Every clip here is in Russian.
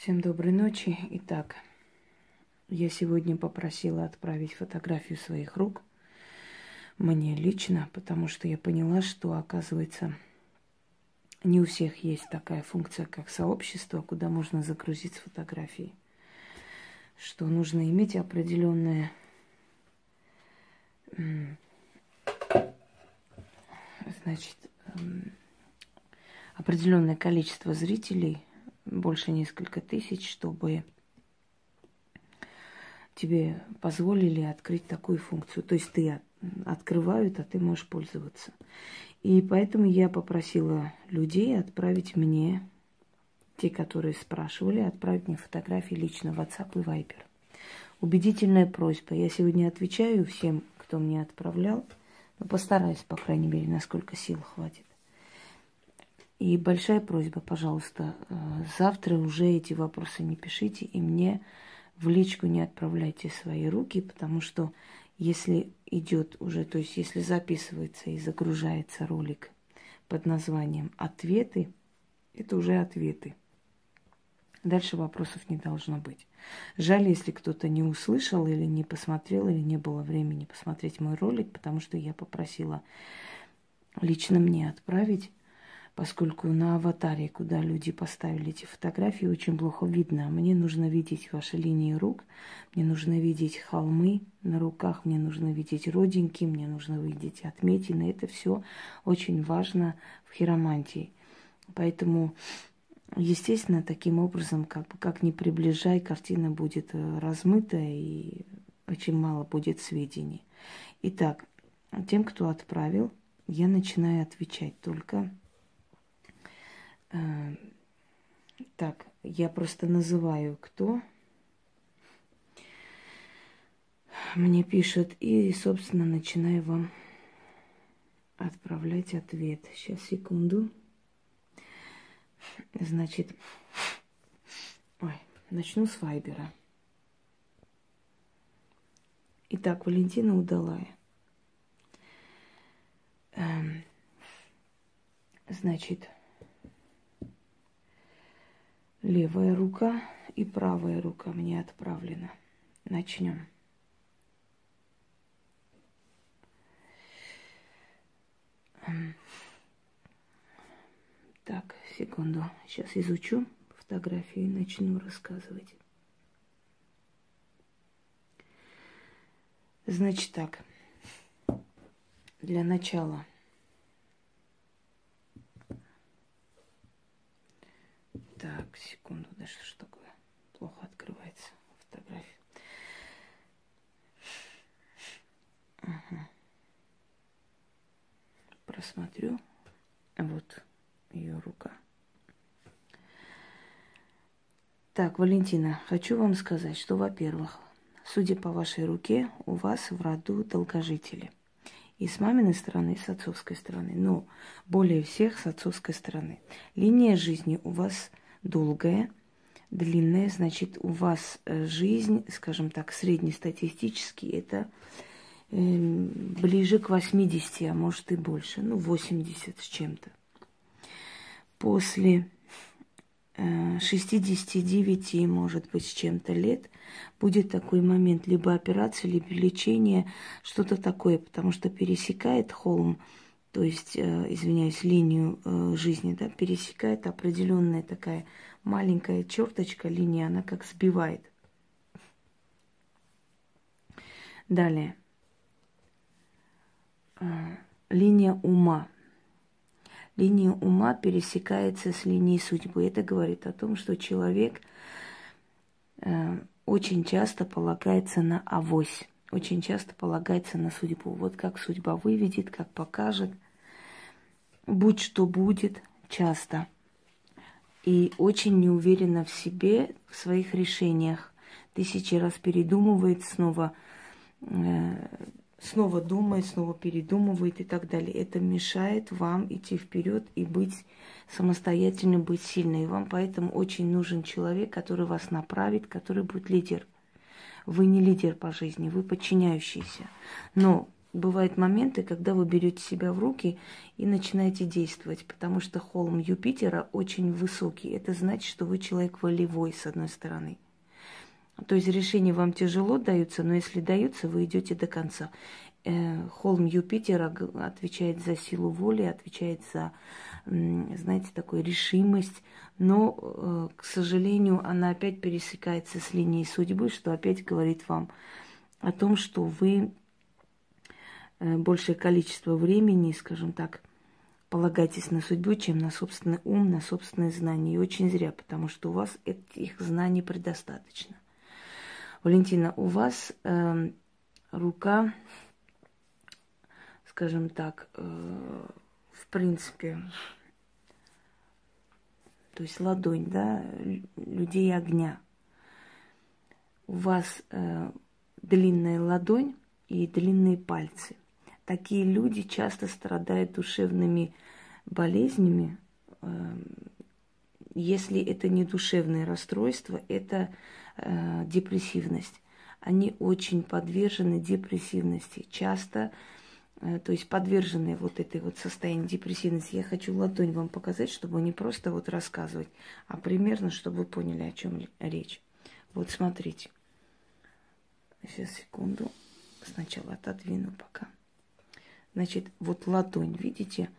Всем доброй ночи. Итак, я сегодня попросила отправить фотографию своих рук мне лично, потому что я поняла, что, оказывается, не у всех есть такая функция, как сообщество, куда можно загрузить фотографии. Что нужно иметь определенное значит, определенное количество зрителей – больше несколько тысяч, чтобы тебе позволили открыть такую функцию. То есть ты открывают, а ты можешь пользоваться. И поэтому я попросила людей отправить мне, те, которые спрашивали, отправить мне фотографии лично в WhatsApp и Viber. Убедительная просьба. Я сегодня отвечаю всем, кто мне отправлял. Но постараюсь, по крайней мере, насколько сил хватит. И большая просьба, пожалуйста, э, завтра уже эти вопросы не пишите и мне в личку не отправляйте свои руки, потому что если идет уже, то есть если записывается и загружается ролик под названием «Ответы», это уже ответы. Дальше вопросов не должно быть. Жаль, если кто-то не услышал или не посмотрел, или не было времени посмотреть мой ролик, потому что я попросила лично мне отправить поскольку на аватаре, куда люди поставили эти фотографии, очень плохо видно. Мне нужно видеть ваши линии рук, мне нужно видеть холмы на руках, мне нужно видеть родинки, мне нужно видеть отметины. Это все очень важно в хиромантии. Поэтому, естественно, таким образом, как как ни приближай, картина будет э, размыта и очень мало будет сведений. Итак, тем, кто отправил, я начинаю отвечать только так, я просто называю, кто мне пишет, и, собственно, начинаю вам отправлять ответ. Сейчас, секунду. Значит, ой, начну с Вайбера. Итак, Валентина Удалая. Эм, значит, Левая рука и правая рука мне отправлена. Начнем. Так, секунду. Сейчас изучу фотографию и начну рассказывать. Значит так, для начала – Так, секунду, да что ж такое? Плохо открывается фотография. Ага. Просмотрю. Вот ее рука. Так, Валентина, хочу вам сказать, что, во-первых, судя по вашей руке, у вас в роду долгожители. И с маминой стороны, и с отцовской стороны. Но более всех с отцовской стороны. Линия жизни у вас долгая, длинная, значит, у вас э, жизнь, скажем так, среднестатистически, это э, ближе к 80, а может и больше, ну, 80 с чем-то. После э, 69, может быть, с чем-то лет будет такой момент, либо операция, либо лечение, что-то такое, потому что пересекает холм то есть, э, извиняюсь, линию э, жизни, да, пересекает определенная такая маленькая черточка, линия, она как сбивает. Далее. Э, линия ума. Линия ума пересекается с линией судьбы. Это говорит о том, что человек очень часто полагается на авось очень часто полагается на судьбу. Вот как судьба выведет, как покажет. Будь что будет, часто. И очень неуверенно в себе, в своих решениях. Тысячи раз передумывает, снова, э, снова думает, снова передумывает и так далее. Это мешает вам идти вперед и быть самостоятельным, быть сильной. И вам поэтому очень нужен человек, который вас направит, который будет лидер – вы не лидер по жизни, вы подчиняющийся. Но бывают моменты, когда вы берете себя в руки и начинаете действовать, потому что холм Юпитера очень высокий. Это значит, что вы человек волевой, с одной стороны. То есть решения вам тяжело даются, но если даются, вы идете до конца. Э, холм Юпитера отвечает за силу воли, отвечает за, знаете, такую решимость, но, э, к сожалению, она опять пересекается с линией судьбы, что опять говорит вам о том, что вы Э, большее количество времени, скажем так, полагайтесь на судьбу, чем на собственный ум, на собственные знания. И очень зря, потому что у вас этих знаний предостаточно. Валентина, у вас э, рука, скажем так, э, в принципе, то есть ладонь, да, людей огня. У вас э, длинная ладонь и длинные пальцы такие люди часто страдают душевными болезнями. Эм, если это не душевное расстройство, это э, депрессивность. Они очень подвержены депрессивности. Часто, э, то есть подвержены вот этой вот состоянию депрессивности. Я хочу ладонь вам показать, чтобы не просто вот рассказывать, а примерно, чтобы вы поняли, о чем речь. Вот смотрите. Сейчас, секунду. Сначала отодвину пока. Значит, вот ладонь, видите?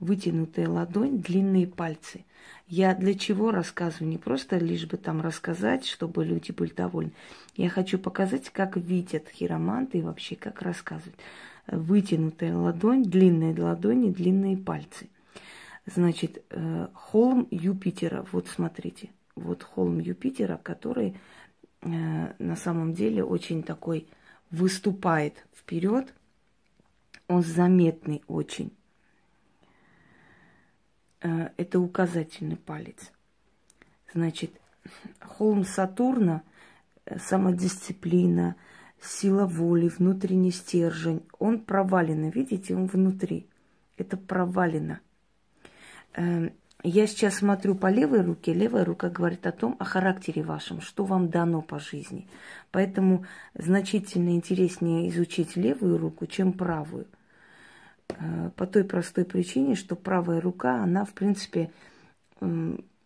Вытянутая ладонь, длинные пальцы. Я для чего рассказываю? Не просто лишь бы там рассказать, чтобы люди были довольны. Я хочу показать, как видят хироманты и вообще как рассказывают. Вытянутая ладонь, длинные ладони, длинные пальцы. Значит, э, холм Юпитера, вот смотрите, вот холм Юпитера, который э, на самом деле очень такой выступает вперед, он заметный очень. Э, это указательный палец. Значит, холм Сатурна, самодисциплина, сила воли, внутренний стержень, он провален. Видите, он внутри. Это провалено. Э, я сейчас смотрю по левой руке. Левая рука говорит о том, о характере вашем, что вам дано по жизни. Поэтому значительно интереснее изучить левую руку, чем правую. Э, по той простой причине, что правая рука, она, в принципе,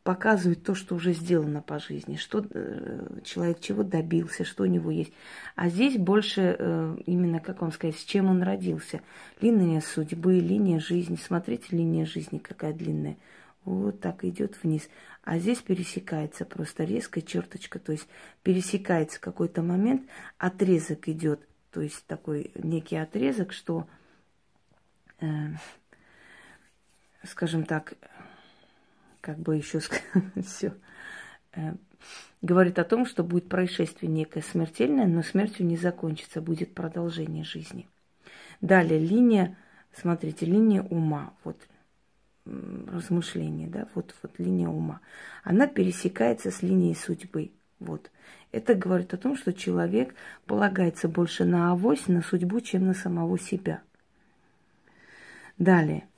показывает то, что уже сделано по жизни, что э, человек чего добился, что у него есть. А здесь больше э, именно, как вам сказать, с чем он родился. Линия судьбы, линия жизни. Смотрите, линия жизни какая длинная. Вот так идет вниз. А здесь пересекается просто резкая черточка, то есть пересекается какой-то момент, отрезок идет, то есть такой некий отрезок, что Э, скажем так, как бы еще все, э, говорит о том, что будет происшествие некое смертельное, но смертью не закончится, будет продолжение жизни. Далее линия, смотрите, линия ума, вот размышление, да, вот, вот линия ума. Она пересекается с линией судьбы. Вот. Это говорит о том, что человек полагается больше на авось, на судьбу, чем на самого себя. Далее.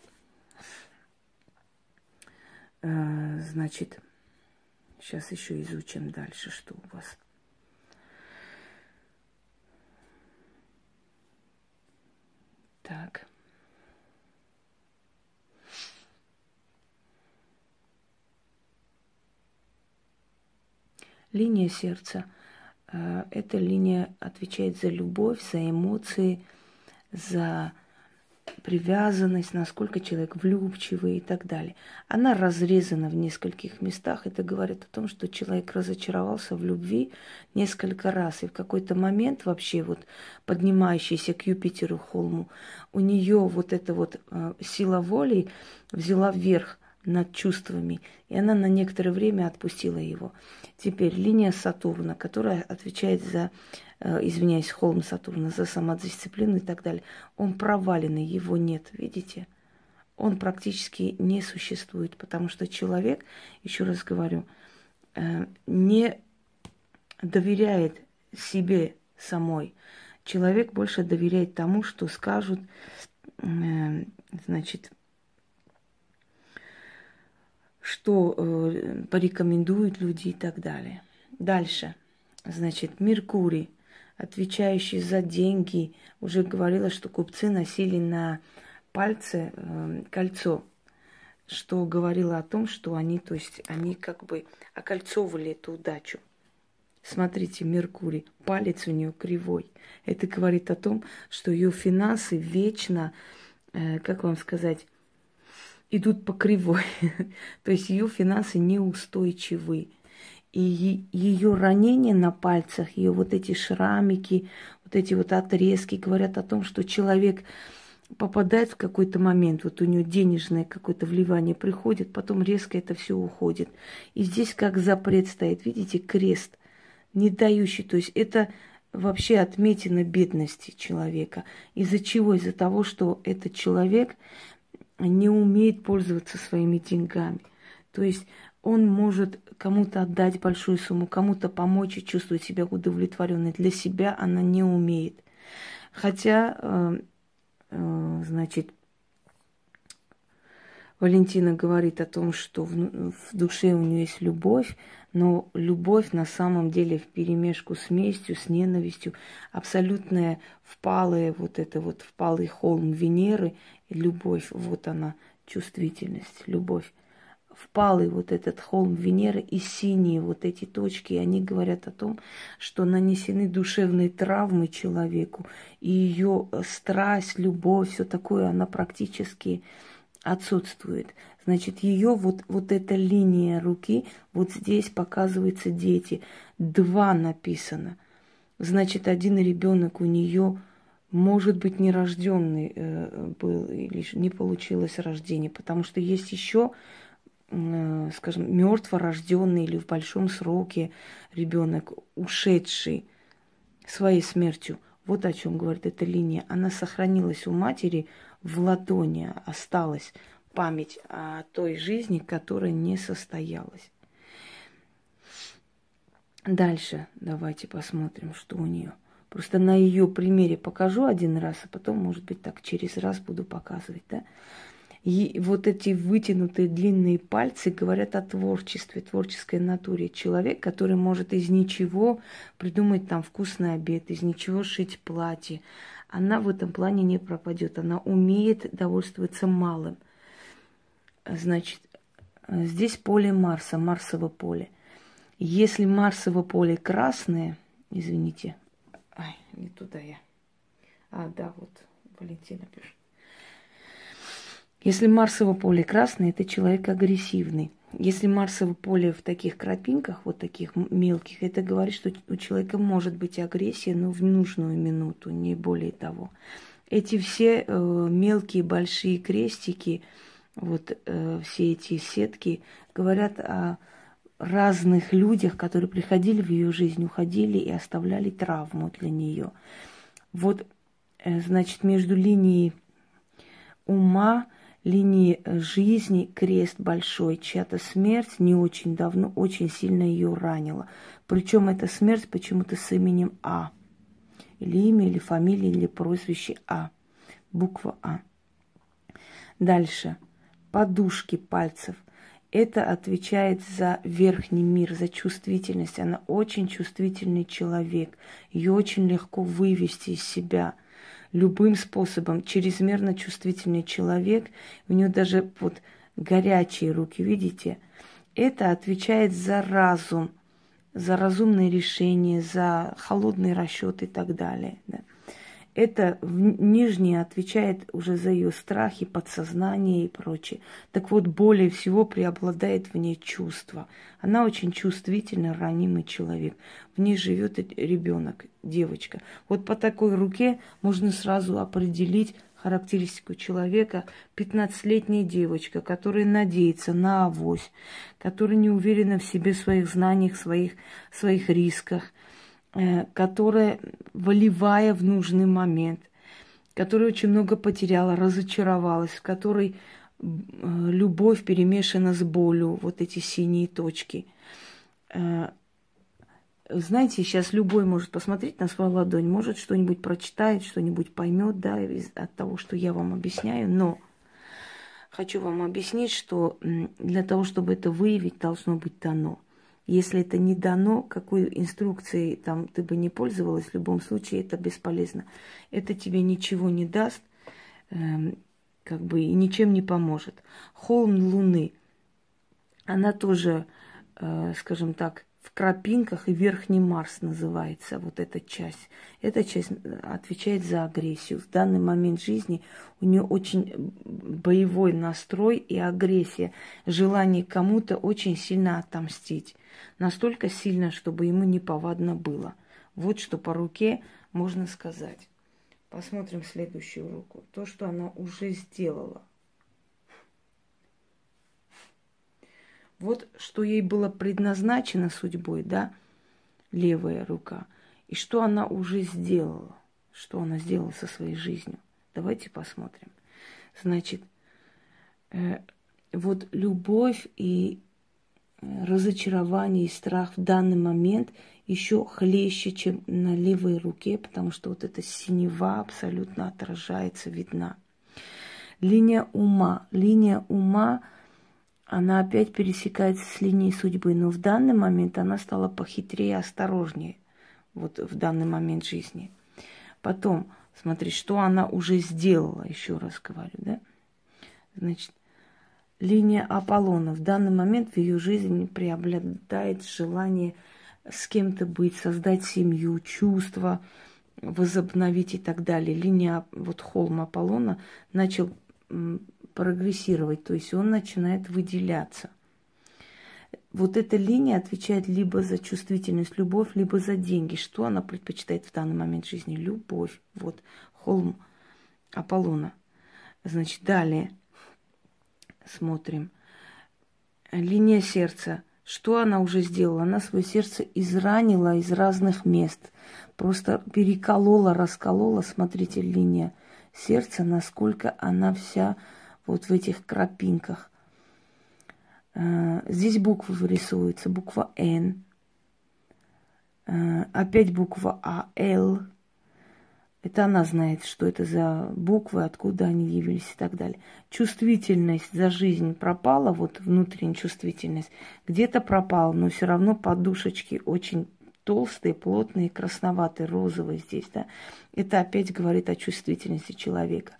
Э, значит, сейчас еще изучим дальше, что у вас. Так. Линия сердца. Э, эта линия отвечает за любовь, за эмоции, за привязанность, насколько человек влюбчивый и так далее. Она разрезана в нескольких местах. Это говорит о том, что человек разочаровался в любви несколько раз. И в какой-то момент вообще вот поднимающийся к Юпитеру холму, у нее вот эта вот э, сила воли взяла вверх над чувствами, и она на некоторое время отпустила его. Теперь линия Сатурна, которая отвечает за, э, извиняюсь, холм Сатурна, за самодисциплину и так далее, он проваленный, его нет, видите? Он практически не существует, потому что человек, еще раз говорю, э, не доверяет себе самой. Человек больше доверяет тому, что скажут, э, значит, что э, порекомендуют люди и так далее. Дальше. Значит, Меркурий. отвечающий за деньги. Уже говорила, что купцы носили на пальце э, кольцо, что говорило о том, что они, то есть, они как бы окольцовывали эту удачу. Смотрите, Меркурий, палец у нее кривой. Это говорит о том, что ее финансы вечно, э, как вам сказать, идут по кривой. То есть ее финансы неустойчивы. И ее ранения на пальцах, ее вот эти шрамики, вот эти вот отрезки говорят о том, что человек попадает в какой-то момент, вот у него денежное какое-то вливание приходит, потом резко это все уходит. И здесь как запрет стоит, видите, крест, не дающий, то есть это вообще отметина бедности человека. Из-за чего? Из-за того, что этот человек не умеет пользоваться своими деньгами. То есть он может кому-то отдать большую сумму, кому-то помочь и чувствовать себя удовлетворенной. Для себя она не умеет. Хотя, э, э, значит, Валентина говорит о том, что в, в душе у нее есть любовь, но любовь на самом деле в перемешку с местью, с ненавистью, абсолютная впалая, вот это вот впалый холм Венеры, любовь, вот она, чувствительность, любовь впалый вот этот холм Венеры и синие вот эти точки, они говорят о том, что нанесены душевные травмы человеку, и ее страсть, любовь, все такое, она практически отсутствует. Значит, ее вот, вот эта линия руки, вот здесь показываются дети. Два написано. Значит, один ребенок у нее может быть нерожденный э, был или не получилось рождение, потому что есть еще Э, скажем, мертворожденный или в большом сроке ребенок, ушедший своей смертью. Вот о чем говорит эта линия. Она сохранилась у матери в ладони, осталась память о той жизни, которая не состоялась. Дальше давайте посмотрим, что у нее. Просто на ее примере покажу один раз, а потом, может быть, так через раз буду показывать, да. И вот эти вытянутые длинные пальцы говорят о творчестве, творческой натуре. Человек, который может из ничего придумать там вкусный обед, из ничего шить платье. Она в этом плане не пропадет. Она умеет довольствоваться малым. Значит, здесь поле Марса, Марсово поле. Если Марсово поле красное, извините, ай, не туда я. А, да, вот Валентина пишет. Если Марсово поле красное, это человек агрессивный. Если Марсово поле в таких крапинках, вот таких мелких, это говорит, что у человека может быть агрессия, но в нужную минуту, не более того. Эти все э, мелкие большие крестики, вот э, все эти сетки говорят о разных людях, которые приходили в ее жизнь, уходили и оставляли травму для нее. Вот, э, значит, между линией ума линии э, жизни крест большой, чья-то смерть не очень давно очень сильно ее ранила. Причем эта смерть почему-то с именем А. Или имя, или фамилия, или прозвище А. Буква А. Дальше. Подушки пальцев. Это отвечает за верхний мир, за чувствительность. Она очень чувствительный человек. Ее очень легко вывести из себя – любым способом. Чрезмерно чувствительный человек, у него даже вот горячие руки, видите? Это отвечает за разум, за разумные решения, за холодный расчет и так далее. Да. Это нижнее отвечает уже за ее страхи, подсознание и прочее. Так вот, более всего преобладает в ней чувство. Она очень чувствительный, ранимый человек. В ней живет ребенок, девочка. Вот по такой руке можно сразу определить характеристику человека. 15-летняя девочка, которая надеется на авось, которая не уверена в себе, в своих знаниях, своих, своих рисках – которая, волевая в нужный момент, которая очень много потеряла, разочаровалась, в которой э, любовь перемешана с болью, вот эти синие точки. Э, знаете, сейчас любой может посмотреть на свою ладонь, может что-нибудь прочитает, что-нибудь поймет, да, от того, что я вам объясняю, но хочу вам объяснить, что для того, чтобы это выявить, должно быть дано. Если это не дано, какой инструкцией там ты бы не пользовалась, в любом случае это бесполезно. Это тебе ничего не даст, эм, как бы и ничем не поможет. Холм Луны, она тоже, э, скажем так, в крапинках и Верхний Марс называется вот эта часть. Эта часть э, отвечает за агрессию. В данный момент жизни у нее очень боевой настрой и агрессия, желание кому-то очень сильно отомстить. Настолько сильно, чтобы ему неповадно было. Вот что по руке можно сказать. Посмотрим следующую руку. То, что она уже сделала – Вот что ей было предназначено судьбой, да, левая рука, и что она уже сделала, что она сделала со своей жизнью. Давайте посмотрим. Значит, э, вот любовь и разочарование и страх в данный момент еще хлеще, чем на левой руке, потому что вот эта синева абсолютно отражается, видна. Линия ума. Линия ума – она опять пересекается с линией судьбы, но в данный момент она стала похитрее, осторожнее, вот в данный момент жизни. Потом, смотри, что она уже сделала, еще раз говорю, да? Значит, линия Аполлона. В данный момент в ее жизни преобладает желание с кем-то быть, создать семью, чувства, возобновить и так далее. Линия, вот холм Аполлона начал прогрессировать, то есть он начинает выделяться. Вот эта линия отвечает либо за чувствительность, любовь, либо за деньги. Что она предпочитает в данный момент жизни? Любовь. Вот холм Аполлона. Значит, далее смотрим. Линия сердца. Что она уже сделала? Она свое сердце изранила из разных мест. Просто переколола, расколола. Смотрите, линия сердца, насколько она вся вот в этих крапинках. Э, здесь буквы вырисовываются. Буква Н. Э, опять буква А, Л. Это она знает, что это за буквы, откуда они явились и так далее. Чувствительность за жизнь пропала, вот внутренняя чувствительность. Где-то пропала, но все равно подушечки очень толстые, плотные, красноватые, розовые здесь, да. Это опять говорит о чувствительности человека.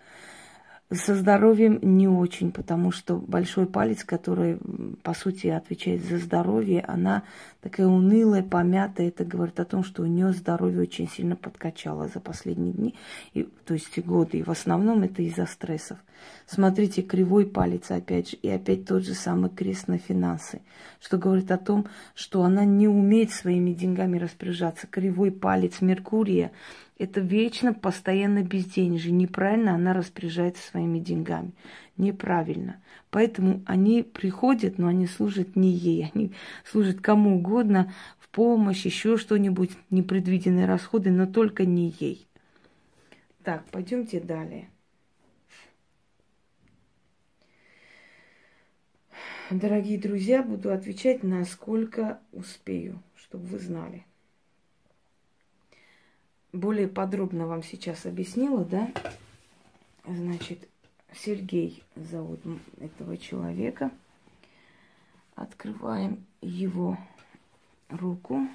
Со здоровьем не очень, потому что большой палец, который, по сути, отвечает за здоровье, она такая унылая, помятая. Это говорит о том, что у нее здоровье очень сильно подкачало за последние дни, и, то есть годы. И в основном это из-за стрессов. Смотрите, кривой палец опять же, и опять тот же самый крест на финансы, что говорит о том, что она не умеет своими деньгами распоряжаться. Кривой палец Меркурия – это вечно, постоянно безденежье. Неправильно она распоряжается своими деньгами. Неправильно. Поэтому они приходят, но они служат не ей. Они служат кому угодно, в помощь, еще что-нибудь, непредвиденные расходы, но только не ей. Так, пойдемте далее. Дорогие друзья, буду отвечать, насколько успею, чтобы вы знали более подробно вам сейчас объяснила, да? Значит, Сергей зовут этого человека. Открываем его руку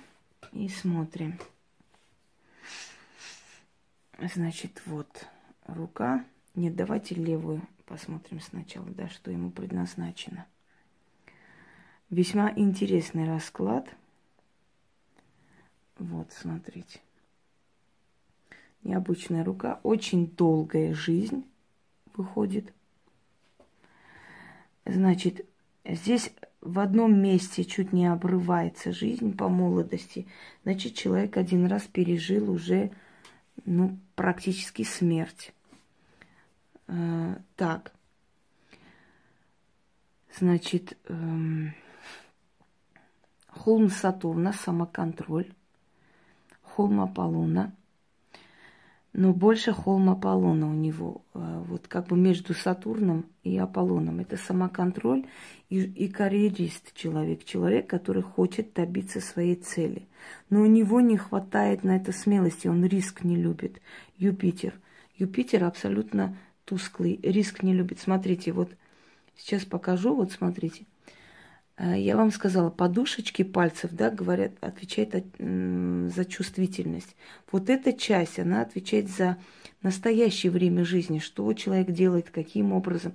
и смотрим. Значит, вот рука. Нет, давайте левую посмотрим сначала, да, что ему предназначено. Весьма интересный расклад. Вот, смотрите необычная рука, очень долгая жизнь выходит. Значит, здесь в одном месте чуть не обрывается жизнь по молодости. Значит, человек один раз пережил уже, ну, практически смерть. Э, так. Значит, эм, холм Сатурна, самоконтроль. Холм Аполлона – но больше холм Аполлона у него, э, вот как бы между Сатурном и Аполлоном. Это самоконтроль и, и карьерист человек, человек, который хочет добиться своей цели. Но у него не хватает на это смелости, он риск не любит. Юпитер. Юпитер абсолютно тусклый, риск не любит. Смотрите, вот сейчас покажу, вот смотрите. Э, я вам сказала, подушечки пальцев, да, говорят, отвечает за чувствительность. Вот эта часть, она отвечает за настоящее время жизни, что человек делает, каким образом.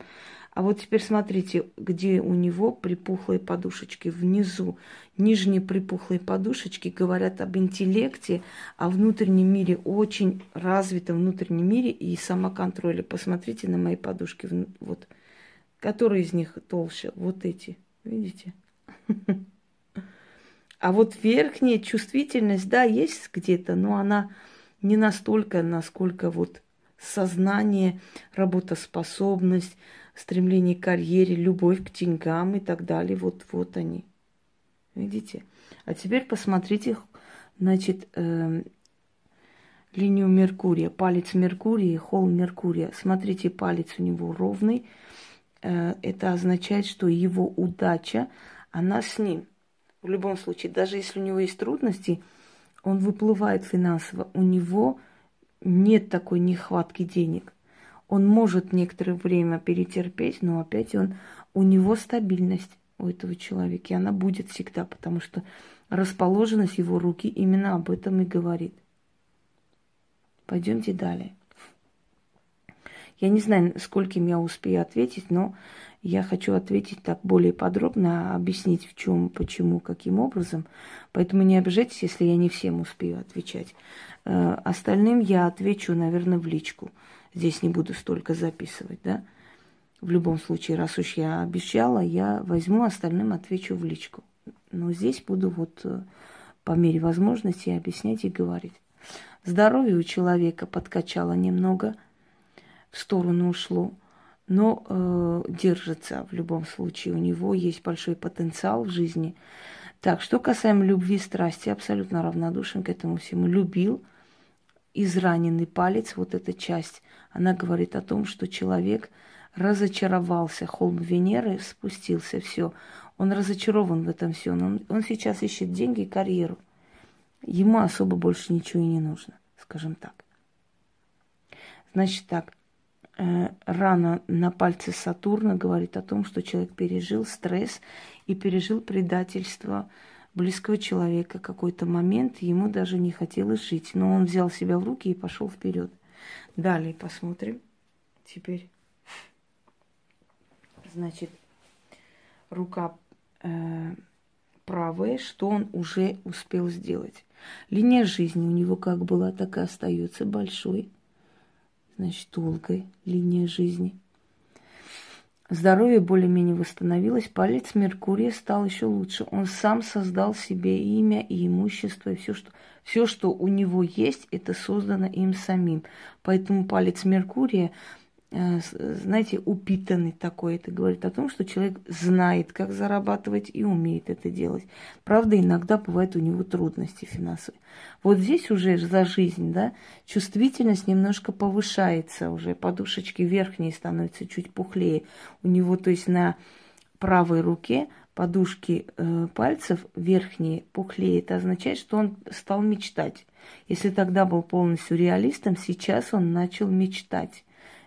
А вот теперь смотрите, где у него припухлые подушечки. Внизу нижние припухлые подушечки говорят об интеллекте, о внутреннем мире, очень развитом внутреннем мире и самоконтроле. Посмотрите на мои подушки. Вот. Которые из них толще? Вот эти. Видите? А вот верхняя чувствительность, да, есть где-то, но она не настолько, насколько вот сознание, работоспособность, стремление к карьере, любовь к деньгам и так далее. Вот, вот они. Видите? А теперь посмотрите, значит, э, линию Меркурия, палец Меркурия, холм Меркурия. Смотрите, палец у него ровный. Э, это означает, что его удача, она с ним. В любом случае, даже если у него есть трудности, он выплывает финансово. У него нет такой нехватки денег. Он может некоторое время перетерпеть, но опять он, у него стабильность у этого человека, и она будет всегда, потому что расположенность его руки именно об этом и говорит. Пойдемте далее. Я не знаю, скольким я успею ответить, но я хочу ответить так более подробно, объяснить в чем, почему, каким образом. Поэтому не обижайтесь, если я не всем успею отвечать. Э, остальным я отвечу, наверное, в личку. Здесь не буду столько записывать, да. В любом случае, раз уж я обещала, я возьму, остальным отвечу в личку. Но здесь буду вот э, по мере возможности объяснять и говорить. Здоровье у человека подкачало немного, в сторону ушло но э, держится в любом случае. У него есть большой потенциал в жизни. Так, что касаемо любви, страсти, абсолютно равнодушен к этому всему. Любил израненный палец, вот эта часть, она говорит о том, что человек разочаровался, холм Венеры спустился, все. Он разочарован в этом все. Он, он сейчас ищет деньги и карьеру. Ему особо больше ничего и не нужно, скажем так. Значит так, рана на пальце Сатурна говорит о том, что человек пережил стресс и пережил предательство близкого человека какой-то момент, ему даже не хотелось жить, но он взял себя в руки и пошел вперед. Далее посмотрим. Теперь, значит, рука э, правая, что он уже успел сделать. Линия жизни у него как была, так и остается большой значит, долгой линия жизни. Здоровье более-менее восстановилось, палец Меркурия стал еще лучше. Он сам создал себе имя и имущество, и все, что, все, что у него есть, это создано им самим. Поэтому палец Меркурия знаете, упитанный такой. Это говорит о том, что человек знает, как зарабатывать и умеет это делать. Правда, иногда бывают у него трудности финансовые. Вот здесь уже за жизнь, да, чувствительность немножко повышается уже, подушечки верхние становятся чуть пухлее. У него, то есть на правой руке подушки э, пальцев верхние пухлее. Это означает, что он стал мечтать. Если тогда был полностью реалистом, сейчас он начал мечтать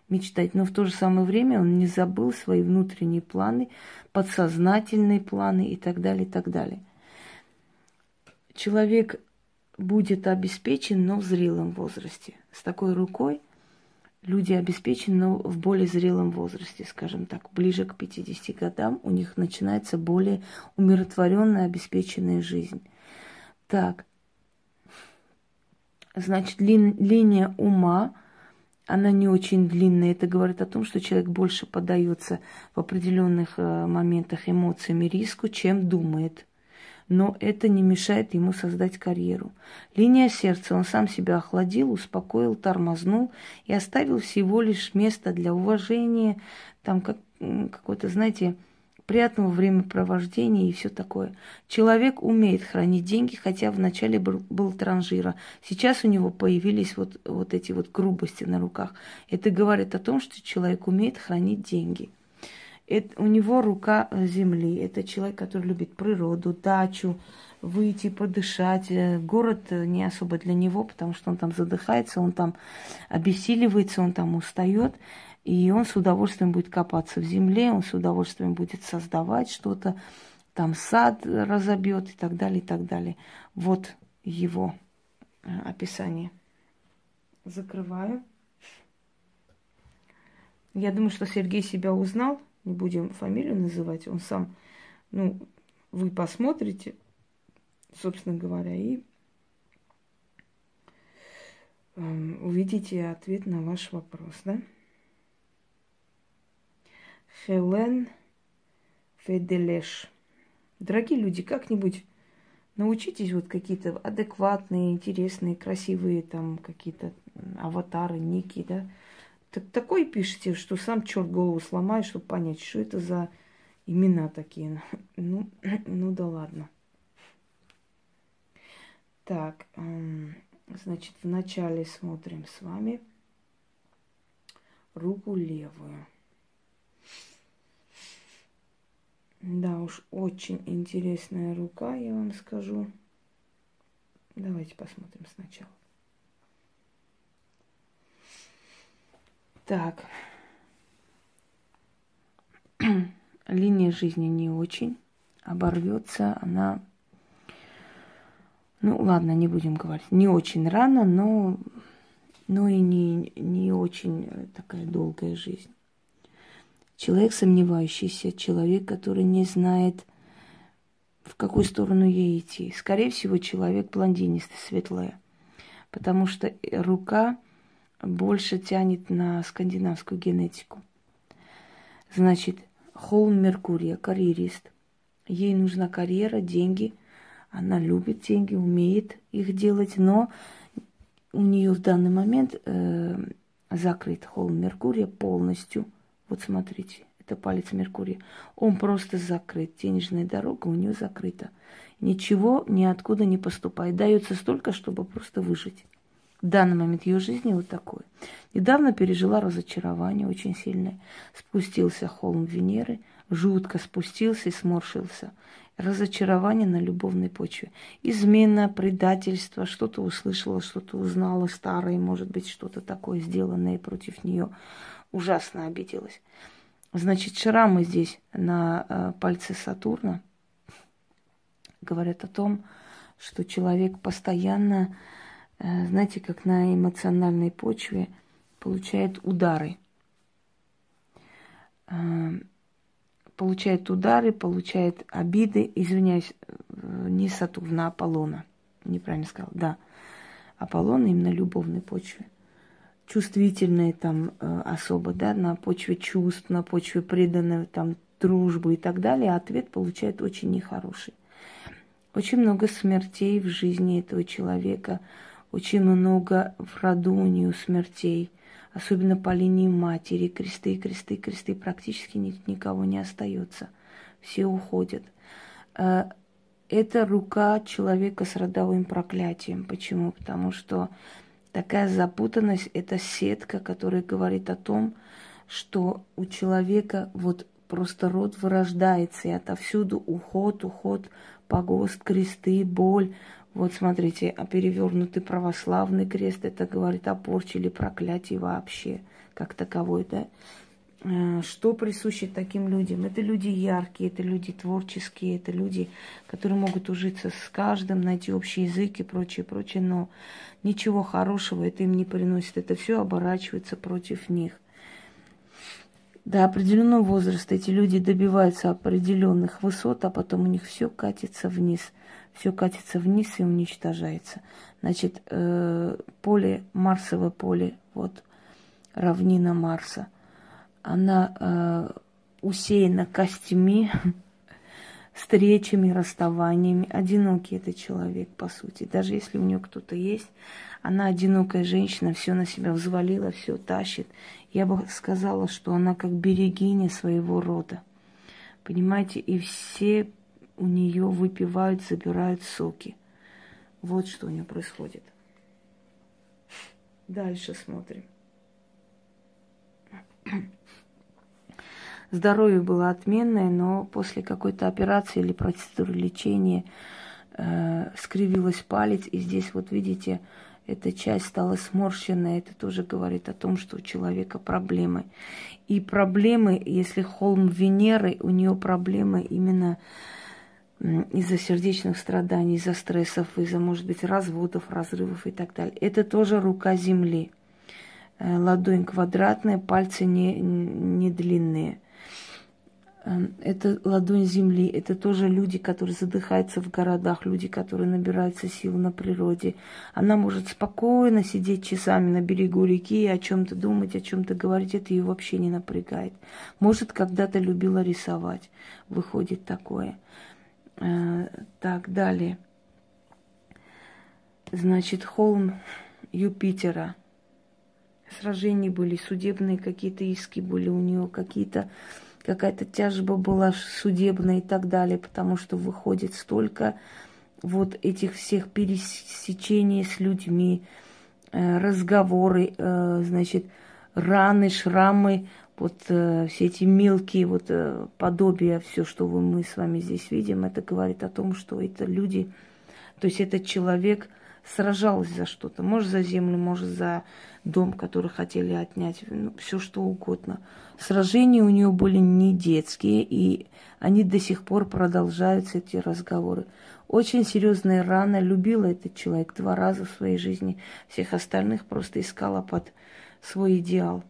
мечтать. Но в то же самое время он не забыл свои внутренние планы, подсознательные планы и так далее, и так далее. Человек будет обеспечен, но в зрелом возрасте. С такой рукой люди обеспечены, но в более зрелом возрасте, скажем так, ближе к 50 годам у них начинается более умиротворенная, обеспеченная жизнь. Так, значит, ли, линия ума – она не очень длинная. Это говорит о том, что человек больше поддается в определенных э, моментах эмоциями риску, чем думает. Но это не мешает ему создать карьеру. Линия сердца. Он сам себя охладил, успокоил, тормознул и оставил всего лишь место для уважения, там как, какой-то, знаете, приятного времяпровождения и все такое. Человек умеет хранить деньги, хотя вначале был, был транжира. Сейчас у него появились вот, вот эти вот грубости на руках. Это говорит о том, что человек умеет хранить деньги. Это, у него рука э, земли. Это человек, который любит природу, дачу, выйти, подышать. Э, город э, не особо для него, потому что он там задыхается, он там обессиливается, он там устает. И он с удовольствием будет копаться в земле, он с удовольствием будет создавать что-то, там сад разобьет и так далее, и так далее. Вот его описание. Закрываю. Я думаю, что Сергей себя узнал. Не будем фамилию называть. Он сам, ну, вы посмотрите, собственно говоря, и э, увидите ответ на ваш вопрос, да? Хелен Феделеш. Дорогие люди, как-нибудь научитесь вот какие-то адекватные, интересные, красивые там какие-то аватары, ники, да. Так, такой пишите, что сам черт голову сломает, чтобы понять, что это за имена такие. Ну, ну да ладно. Так, значит, вначале смотрим с вами руку левую. Да уж, очень интересная рука, я вам скажу. Давайте посмотрим сначала. Так. Линия жизни не очень. Оборвется она. Ну ладно, не будем говорить. Не очень рано, но, но и не, не очень такая долгая жизнь. Человек сомневающийся, человек, который не знает, в какую сторону ей идти. Скорее всего, человек блондинистый, светлая. Потому что рука больше тянет на скандинавскую генетику. Значит, Холм Меркурия, карьерист. Ей нужна карьера, деньги. Она любит деньги, умеет их делать, но у нее в данный момент э, закрыт Холм Меркурия полностью – вот смотрите, это палец Меркурия. Он просто закрыт. Денежная дорога у нее закрыта. Ничего ниоткуда не поступает. Дается столько, чтобы просто выжить. Данный момент ее жизни вот такое. Недавно пережила разочарование очень сильное. Спустился холм Венеры, жутко спустился и сморщился. Разочарование на любовной почве. Измена, предательство, что-то услышала, что-то узнала старое, может быть, что-то такое сделанное против нее ужасно обиделась. Значит, шрамы здесь на э, пальце Сатурна говорят о том, что человек постоянно, знаете, как на эмоциональной почве получает удары. Э, получает удары, получает обиды, извиняюсь, э, не Сатурна, а Аполлона. Неправильно сказал, да. Аполлон именно любовной почве – чувствительные там э, особо, да, на почве чувств, на почве преданной там дружбы и так далее, ответ получает очень нехороший. Очень много смертей в жизни этого человека, очень много в роду у нее смертей, особенно по линии матери, кресты, кресты, кресты, практически никого не остается, все уходят. Э, это рука человека с родовым проклятием. Почему? Потому что Такая запутанность – это сетка, которая говорит о том, что у человека вот просто род вырождается, и отовсюду уход, уход, погост, кресты, боль. Вот смотрите, а перевернутый православный крест – это говорит о порче или проклятии вообще, как таковой, да. Э, что присуще таким людям? Это люди яркие, это люди творческие, это люди, которые могут ужиться с каждым, найти общий язык и прочее, прочее, но ничего хорошего это им не приносит. Это все оборачивается против них. До определенного возраста эти люди добиваются определенных высот, а потом у них все катится вниз. Все катится вниз и уничтожается. Значит, э, поле, Марсовое поле, вот равнина Марса – она э, усеяна костями, встречами, расставаниями. Одинокий это человек, по сути. Даже если у нее кто-то есть, она одинокая женщина, все на себя взвалила, все тащит. Я бы сказала, что она как берегиня своего рода. Понимаете, и все у нее выпивают, забирают соки. Вот что у нее происходит. Дальше смотрим. Здоровье было отменное, но после какой-то операции или процедуры лечения э, скривилась палец, и здесь вот видите, эта часть стала сморщенная, это тоже говорит о том, что у человека проблемы. И проблемы, если холм Венеры, у нее проблемы именно из-за сердечных страданий, из-за стрессов, из-за, может быть, разводов, разрывов и так далее. Это тоже рука Земли. Э, ладонь квадратная, пальцы не, не длинные. Эм, это ладонь земли, это тоже люди, которые задыхаются в городах, люди, которые набираются сил на природе. Она может спокойно сидеть часами на берегу реки и о чем-то думать, о чем-то говорить, это ее вообще не напрягает. Может, когда-то любила рисовать, выходит такое. Э, так, далее. Значит, холм Юпитера – сражения были, судебные какие-то иски были у нее, какие-то какая-то тяжба была судебная и так далее, потому что выходит столько вот этих всех пересечений с людьми, э, разговоры, э, значит, раны, шрамы, вот э, все эти мелкие вот подобия, все, что мы с вами здесь видим, это говорит о том, что это люди, то есть этот человек сражался за что-то, может за землю, может за дом, который хотели отнять, ну, все что угодно. Сражения у нее были не детские, и они до сих пор продолжаются, эти разговоры. Очень серьезная рана, любила этот человек два раза в своей жизни, всех остальных просто искала под свой идеал.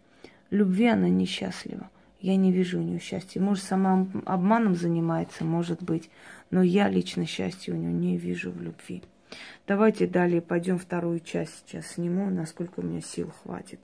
Любви она несчастлива. Я не вижу у нее счастья. Может, сама обманом занимается, может быть, но я лично счастья у нее не вижу в любви. Давайте далее пойдем вторую часть сейчас сниму, насколько у меня сил хватит.